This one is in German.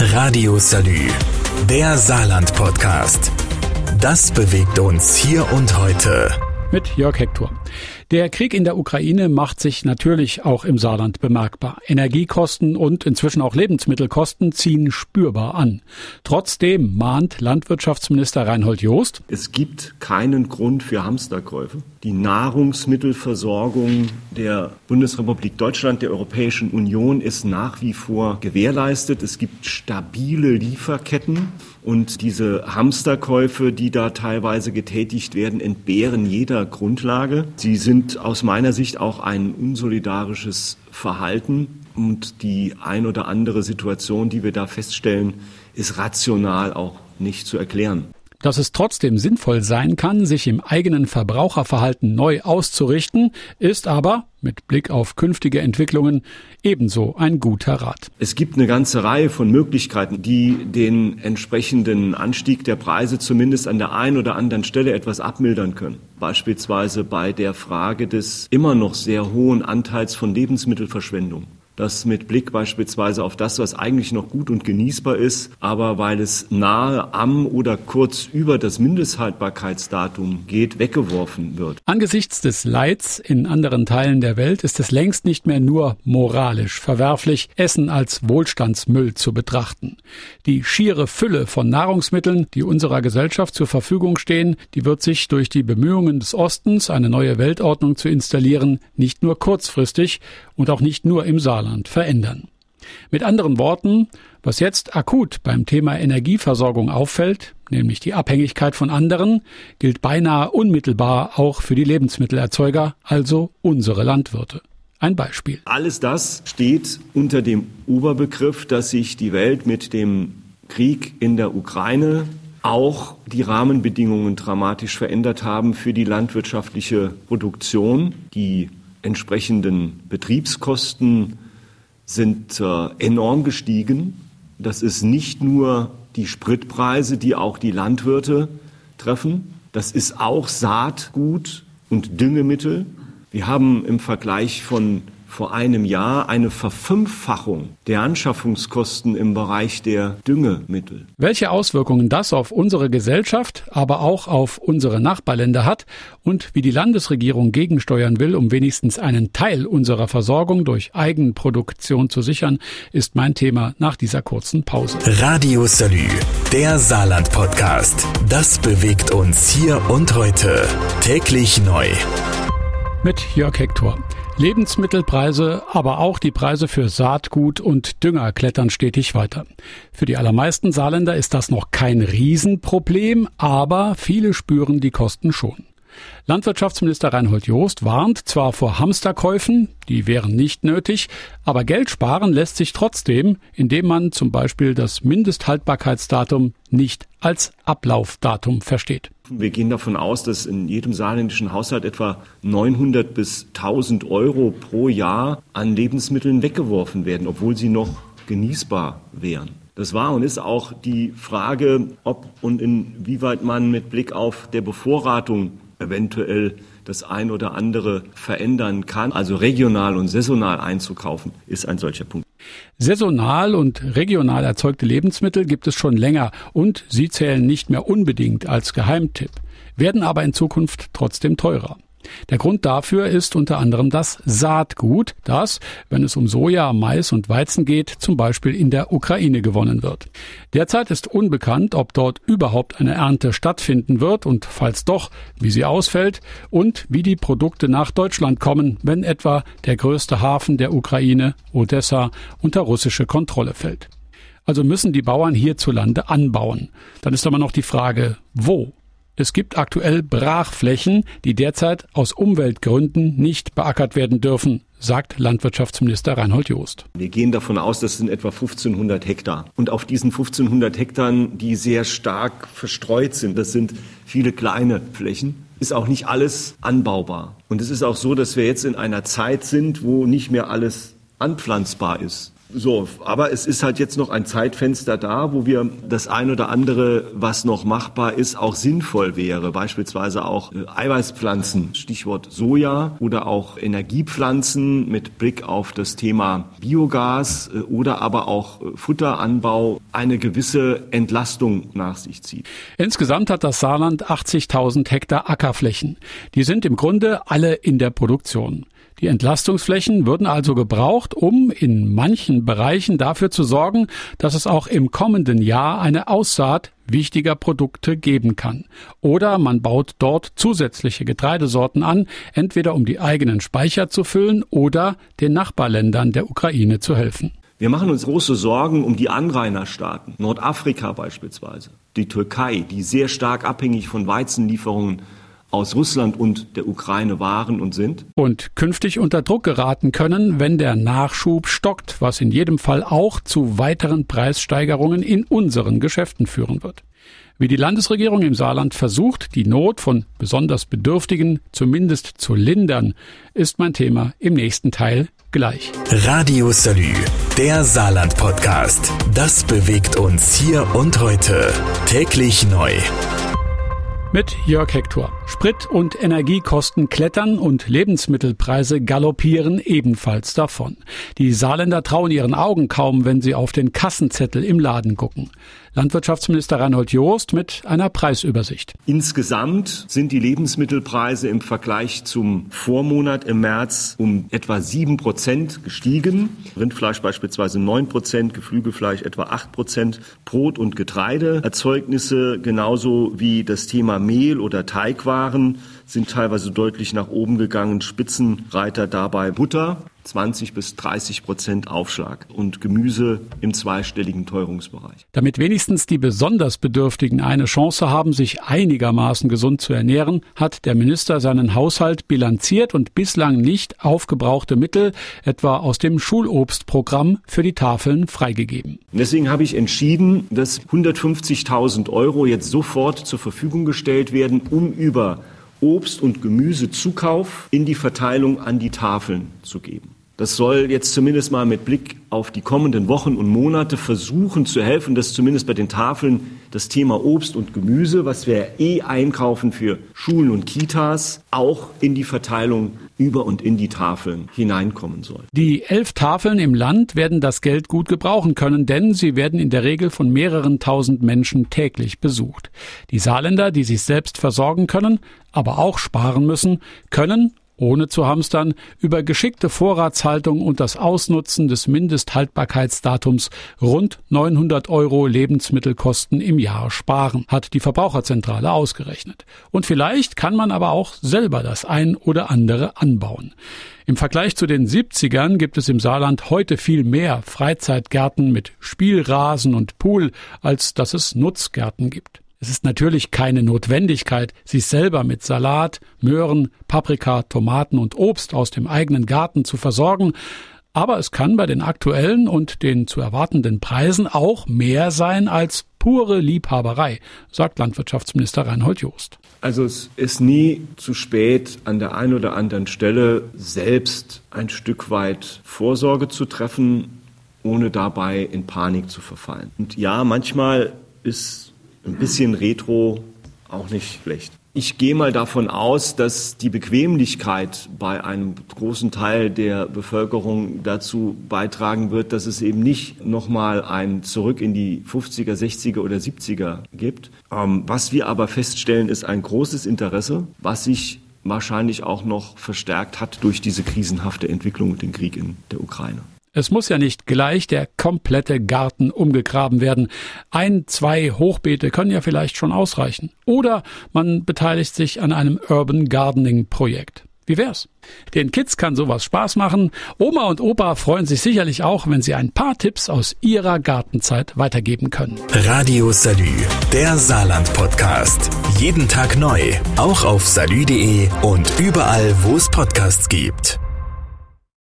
Radio Salü, der Saarland-Podcast. Das bewegt uns hier und heute. Mit Jörg Hector. Der Krieg in der Ukraine macht sich natürlich auch im Saarland bemerkbar. Energiekosten und inzwischen auch Lebensmittelkosten ziehen spürbar an. Trotzdem mahnt Landwirtschaftsminister Reinhold Joost. Es gibt keinen Grund für Hamsterkäufe. Die Nahrungsmittelversorgung der Bundesrepublik Deutschland, der Europäischen Union ist nach wie vor gewährleistet. Es gibt stabile Lieferketten und diese Hamsterkäufe, die da teilweise getätigt werden, entbehren jeder Grundlage. Sie sind aus meiner Sicht auch ein unsolidarisches Verhalten und die ein oder andere Situation, die wir da feststellen, ist rational auch nicht zu erklären. Dass es trotzdem sinnvoll sein kann, sich im eigenen Verbraucherverhalten neu auszurichten, ist aber mit Blick auf künftige Entwicklungen ebenso ein guter Rat. Es gibt eine ganze Reihe von Möglichkeiten, die den entsprechenden Anstieg der Preise zumindest an der einen oder anderen Stelle etwas abmildern können. Beispielsweise bei der Frage des immer noch sehr hohen Anteils von Lebensmittelverschwendung dass mit Blick beispielsweise auf das, was eigentlich noch gut und genießbar ist, aber weil es nahe am oder kurz über das Mindesthaltbarkeitsdatum geht, weggeworfen wird. Angesichts des Leids in anderen Teilen der Welt ist es längst nicht mehr nur moralisch verwerflich, Essen als Wohlstandsmüll zu betrachten. Die schiere Fülle von Nahrungsmitteln, die unserer Gesellschaft zur Verfügung stehen, die wird sich durch die Bemühungen des Ostens, eine neue Weltordnung zu installieren, nicht nur kurzfristig und auch nicht nur im Saarland Saarland verändern. Mit anderen Worten, was jetzt akut beim Thema Energieversorgung auffällt, nämlich die Abhängigkeit von anderen, gilt beinahe unmittelbar auch für die Lebensmittelerzeuger, also unsere Landwirte. Ein Beispiel. Alles das steht unter dem Oberbegriff, dass sich die Welt mit dem Krieg in der Ukraine auch die Rahmenbedingungen dramatisch verändert haben für die landwirtschaftliche Produktion. Die entsprechenden Betriebskosten sind äh, enorm gestiegen. Das ist nicht nur die Spritpreise, die auch die Landwirte treffen. Das ist auch Saatgut und Düngemittel. Wir haben im Vergleich von vor einem Jahr eine Verfünffachung der Anschaffungskosten im Bereich der Düngemittel. Welche Auswirkungen das auf unsere Gesellschaft, aber auch auf unsere Nachbarländer hat und wie die Landesregierung gegensteuern will, um wenigstens einen Teil unserer Versorgung durch Eigenproduktion zu sichern, ist mein Thema nach dieser kurzen Pause. Radio Salü, der Saarland-Podcast. Das bewegt uns hier und heute. Täglich neu. Mit Jörg Hector. Lebensmittelpreise, aber auch die Preise für Saatgut und Dünger klettern stetig weiter. Für die allermeisten Saarländer ist das noch kein Riesenproblem, aber viele spüren die Kosten schon. Landwirtschaftsminister Reinhold Joost warnt zwar vor Hamsterkäufen, die wären nicht nötig, aber Geld sparen lässt sich trotzdem, indem man zum Beispiel das Mindesthaltbarkeitsdatum nicht als Ablaufdatum versteht. Wir gehen davon aus, dass in jedem saarländischen Haushalt etwa 900 bis 1000 Euro pro Jahr an Lebensmitteln weggeworfen werden, obwohl sie noch genießbar wären. Das war und ist auch die Frage, ob und inwieweit man mit Blick auf der Bevorratung eventuell das ein oder andere verändern kann. Also regional und saisonal einzukaufen, ist ein solcher Punkt. Saisonal und regional erzeugte Lebensmittel gibt es schon länger und sie zählen nicht mehr unbedingt als Geheimtipp, werden aber in Zukunft trotzdem teurer. Der Grund dafür ist unter anderem das Saatgut, das, wenn es um Soja, Mais und Weizen geht, zum Beispiel in der Ukraine gewonnen wird. Derzeit ist unbekannt, ob dort überhaupt eine Ernte stattfinden wird und falls doch, wie sie ausfällt und wie die Produkte nach Deutschland kommen, wenn etwa der größte Hafen der Ukraine, Odessa, unter russische Kontrolle fällt. Also müssen die Bauern hierzulande anbauen. Dann ist aber noch die Frage, wo? Es gibt aktuell Brachflächen, die derzeit aus Umweltgründen nicht beackert werden dürfen, sagt Landwirtschaftsminister Reinhold Joost. Wir gehen davon aus, das sind etwa 1500 Hektar. Und auf diesen 1500 Hektar, die sehr stark verstreut sind, das sind viele kleine Flächen, ist auch nicht alles anbaubar. Und es ist auch so, dass wir jetzt in einer Zeit sind, wo nicht mehr alles anpflanzbar ist. So, aber es ist halt jetzt noch ein Zeitfenster da, wo wir das ein oder andere, was noch machbar ist, auch sinnvoll wäre. Beispielsweise auch äh, Eiweißpflanzen, Stichwort Soja oder auch Energiepflanzen mit Blick auf das Thema Biogas äh, oder aber auch äh, Futteranbau eine gewisse Entlastung nach sich zieht. Insgesamt hat das Saarland 80.000 Hektar Ackerflächen. Die sind im Grunde alle in der Produktion. Die Entlastungsflächen würden also gebraucht, um in manchen Bereichen dafür zu sorgen, dass es auch im kommenden Jahr eine Aussaat wichtiger Produkte geben kann. Oder man baut dort zusätzliche Getreidesorten an, entweder um die eigenen Speicher zu füllen oder den Nachbarländern der Ukraine zu helfen. Wir machen uns große Sorgen um die Anrainerstaaten, Nordafrika beispielsweise, die Türkei, die sehr stark abhängig von Weizenlieferungen aus Russland und der Ukraine waren und sind. Und künftig unter Druck geraten können, wenn der Nachschub stockt, was in jedem Fall auch zu weiteren Preissteigerungen in unseren Geschäften führen wird. Wie die Landesregierung im Saarland versucht, die Not von besonders Bedürftigen zumindest zu lindern, ist mein Thema im nächsten Teil gleich. Radio Salü, der Saarland-Podcast. Das bewegt uns hier und heute. Täglich neu mit Jörg Hector. Sprit- und Energiekosten klettern und Lebensmittelpreise galoppieren ebenfalls davon. Die Saarländer trauen ihren Augen kaum, wenn sie auf den Kassenzettel im Laden gucken. Landwirtschaftsminister Reinhold Joost mit einer Preisübersicht. Insgesamt sind die Lebensmittelpreise im Vergleich zum Vormonat im März um etwa sieben Prozent gestiegen. Rindfleisch beispielsweise neun Prozent, Geflügelfleisch etwa acht Prozent, Brot- und Getreideerzeugnisse genauso wie das Thema Mehl oder Teigwaren sind teilweise deutlich nach oben gegangen. Spitzenreiter dabei Butter. 20 bis 30 Prozent Aufschlag und Gemüse im zweistelligen Teuerungsbereich. Damit wenigstens die besonders Bedürftigen eine Chance haben, sich einigermaßen gesund zu ernähren, hat der Minister seinen Haushalt bilanziert und bislang nicht aufgebrauchte Mittel, etwa aus dem Schulobstprogramm, für die Tafeln freigegeben. Deswegen habe ich entschieden, dass 150.000 Euro jetzt sofort zur Verfügung gestellt werden, um über Obst- und Gemüsezukauf in die Verteilung an die Tafeln zu geben. Das soll jetzt zumindest mal mit Blick auf die kommenden Wochen und Monate versuchen zu helfen, dass zumindest bei den Tafeln das Thema Obst und Gemüse, was wir eh einkaufen für Schulen und Kitas, auch in die Verteilung über und in die Tafeln hineinkommen soll. Die elf Tafeln im Land werden das Geld gut gebrauchen können, denn sie werden in der Regel von mehreren tausend Menschen täglich besucht. Die Saarländer, die sich selbst versorgen können, aber auch sparen müssen, können ohne zu hamstern, über geschickte Vorratshaltung und das Ausnutzen des Mindesthaltbarkeitsdatums rund 900 Euro Lebensmittelkosten im Jahr sparen, hat die Verbraucherzentrale ausgerechnet. Und vielleicht kann man aber auch selber das ein oder andere anbauen. Im Vergleich zu den 70ern gibt es im Saarland heute viel mehr Freizeitgärten mit Spielrasen und Pool, als dass es Nutzgärten gibt. Es ist natürlich keine Notwendigkeit, sich selber mit Salat, Möhren, Paprika, Tomaten und Obst aus dem eigenen Garten zu versorgen, aber es kann bei den aktuellen und den zu erwartenden Preisen auch mehr sein als pure Liebhaberei, sagt Landwirtschaftsminister Reinhold Joost. Also es ist nie zu spät, an der einen oder anderen Stelle selbst ein Stück weit Vorsorge zu treffen, ohne dabei in Panik zu verfallen. Und ja, manchmal ist ein bisschen Retro auch nicht schlecht. Ich gehe mal davon aus, dass die Bequemlichkeit bei einem großen Teil der Bevölkerung dazu beitragen wird, dass es eben nicht nochmal ein Zurück in die 50er, 60er oder 70er gibt. Ähm, was wir aber feststellen, ist ein großes Interesse, was sich wahrscheinlich auch noch verstärkt hat durch diese krisenhafte Entwicklung und den Krieg in der Ukraine. Es muss ja nicht gleich der komplette Garten umgegraben werden. Ein, zwei Hochbeete können ja vielleicht schon ausreichen. Oder man beteiligt sich an einem Urban Gardening Projekt. Wie wär's? Den Kids kann sowas Spaß machen. Oma und Opa freuen sich sicherlich auch, wenn sie ein paar Tipps aus ihrer Gartenzeit weitergeben können. Radio Salü, der Saarland Podcast. Jeden Tag neu, auch auf salü.de und überall, wo es Podcasts gibt.